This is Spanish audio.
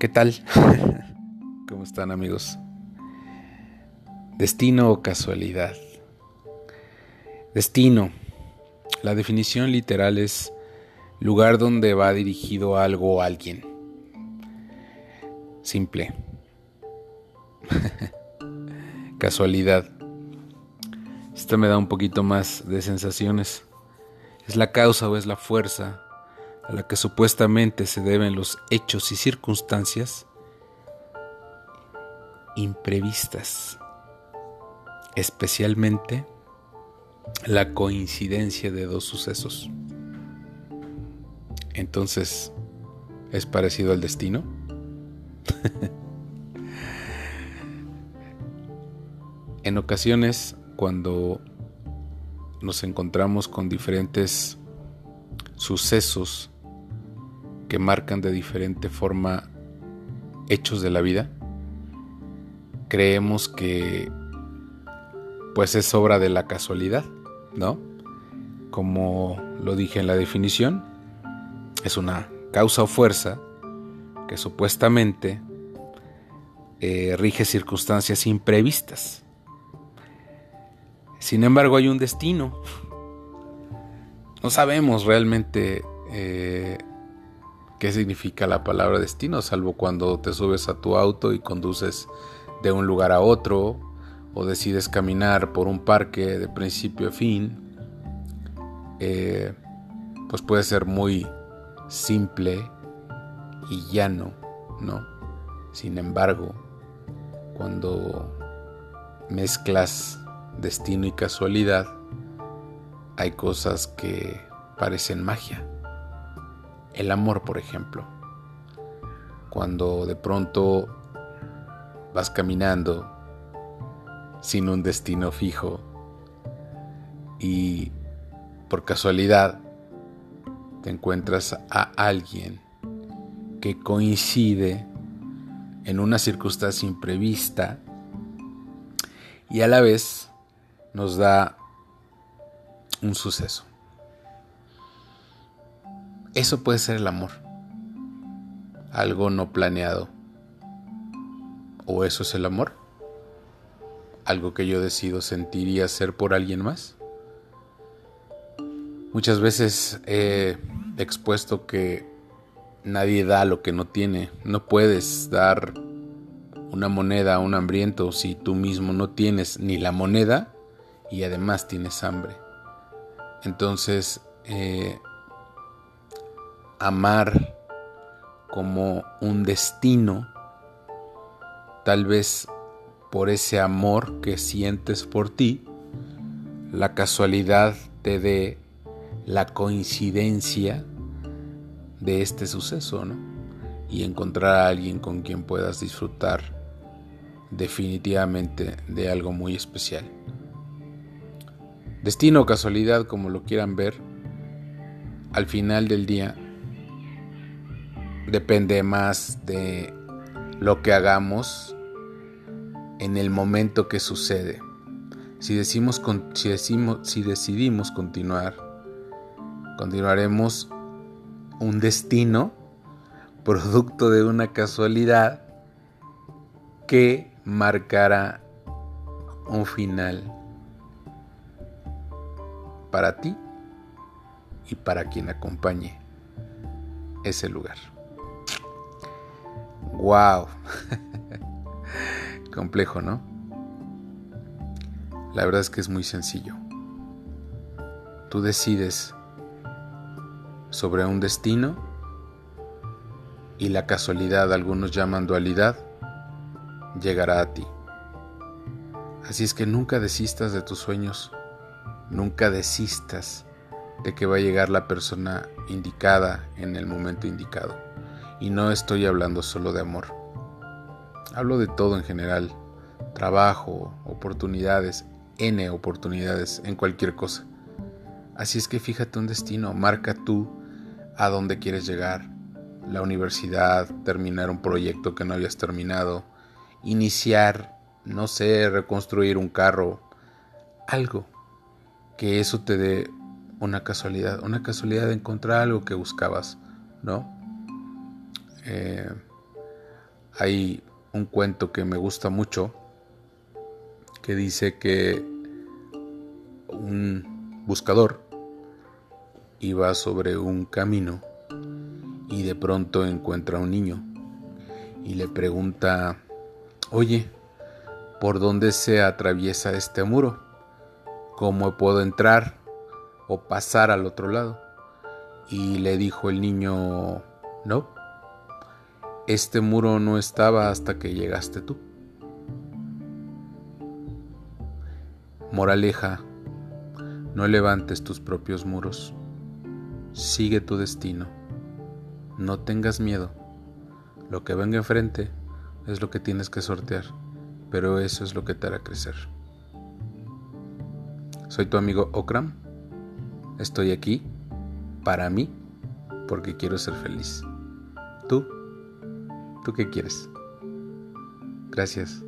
¿Qué tal? ¿Cómo están amigos? Destino o casualidad. Destino. La definición literal es lugar donde va dirigido algo o alguien. Simple. Casualidad. Esta me da un poquito más de sensaciones. Es la causa o es la fuerza a la que supuestamente se deben los hechos y circunstancias imprevistas, especialmente la coincidencia de dos sucesos. Entonces, ¿es parecido al destino? en ocasiones, cuando nos encontramos con diferentes sucesos que marcan de diferente forma hechos de la vida, creemos que pues es obra de la casualidad, ¿no? Como lo dije en la definición, es una causa o fuerza que supuestamente eh, rige circunstancias imprevistas. Sin embargo, hay un destino. No sabemos realmente eh, qué significa la palabra destino, salvo cuando te subes a tu auto y conduces de un lugar a otro o decides caminar por un parque de principio a fin, eh, pues puede ser muy simple y llano, ¿no? Sin embargo, cuando mezclas destino y casualidad, hay cosas que parecen magia. El amor, por ejemplo. Cuando de pronto vas caminando sin un destino fijo y por casualidad te encuentras a alguien que coincide en una circunstancia imprevista y a la vez nos da un suceso. Eso puede ser el amor, algo no planeado ¿O eso es el amor? ¿Algo que yo decido sentir y hacer por alguien más? Muchas veces he expuesto que nadie da lo que no tiene. No puedes dar una moneda a un hambriento si tú mismo no tienes ni la moneda y además tienes hambre. Entonces, eh, amar como un destino tal vez por ese amor que sientes por ti, la casualidad te dé la coincidencia de este suceso, ¿no? Y encontrar a alguien con quien puedas disfrutar definitivamente de algo muy especial. Destino o casualidad, como lo quieran ver, al final del día depende más de lo que hagamos en el momento que sucede. Si, decimos, si, decimos, si decidimos continuar, continuaremos un destino producto de una casualidad que marcará un final para ti y para quien acompañe ese lugar. ¡Wow! Complejo, ¿no? La verdad es que es muy sencillo. Tú decides sobre un destino y la casualidad, algunos llaman dualidad, llegará a ti. Así es que nunca desistas de tus sueños, nunca desistas de que va a llegar la persona indicada en el momento indicado. Y no estoy hablando solo de amor. Hablo de todo en general. Trabajo, oportunidades, N oportunidades en cualquier cosa. Así es que fíjate un destino, marca tú a dónde quieres llegar. La universidad, terminar un proyecto que no hayas terminado, iniciar, no sé, reconstruir un carro, algo que eso te dé una casualidad, una casualidad de encontrar algo que buscabas, ¿no? Eh, Hay un cuento que me gusta mucho que dice que un buscador iba sobre un camino y de pronto encuentra a un niño y le pregunta, oye, ¿por dónde se atraviesa este muro? ¿Cómo puedo entrar o pasar al otro lado? Y le dijo el niño, no, este muro no estaba hasta que llegaste tú. Moraleja, no levantes tus propios muros, sigue tu destino, no tengas miedo, lo que venga enfrente es lo que tienes que sortear, pero eso es lo que te hará crecer. Soy tu amigo Okram, estoy aquí para mí porque quiero ser feliz. ¿Tú? ¿Tú qué quieres? Gracias.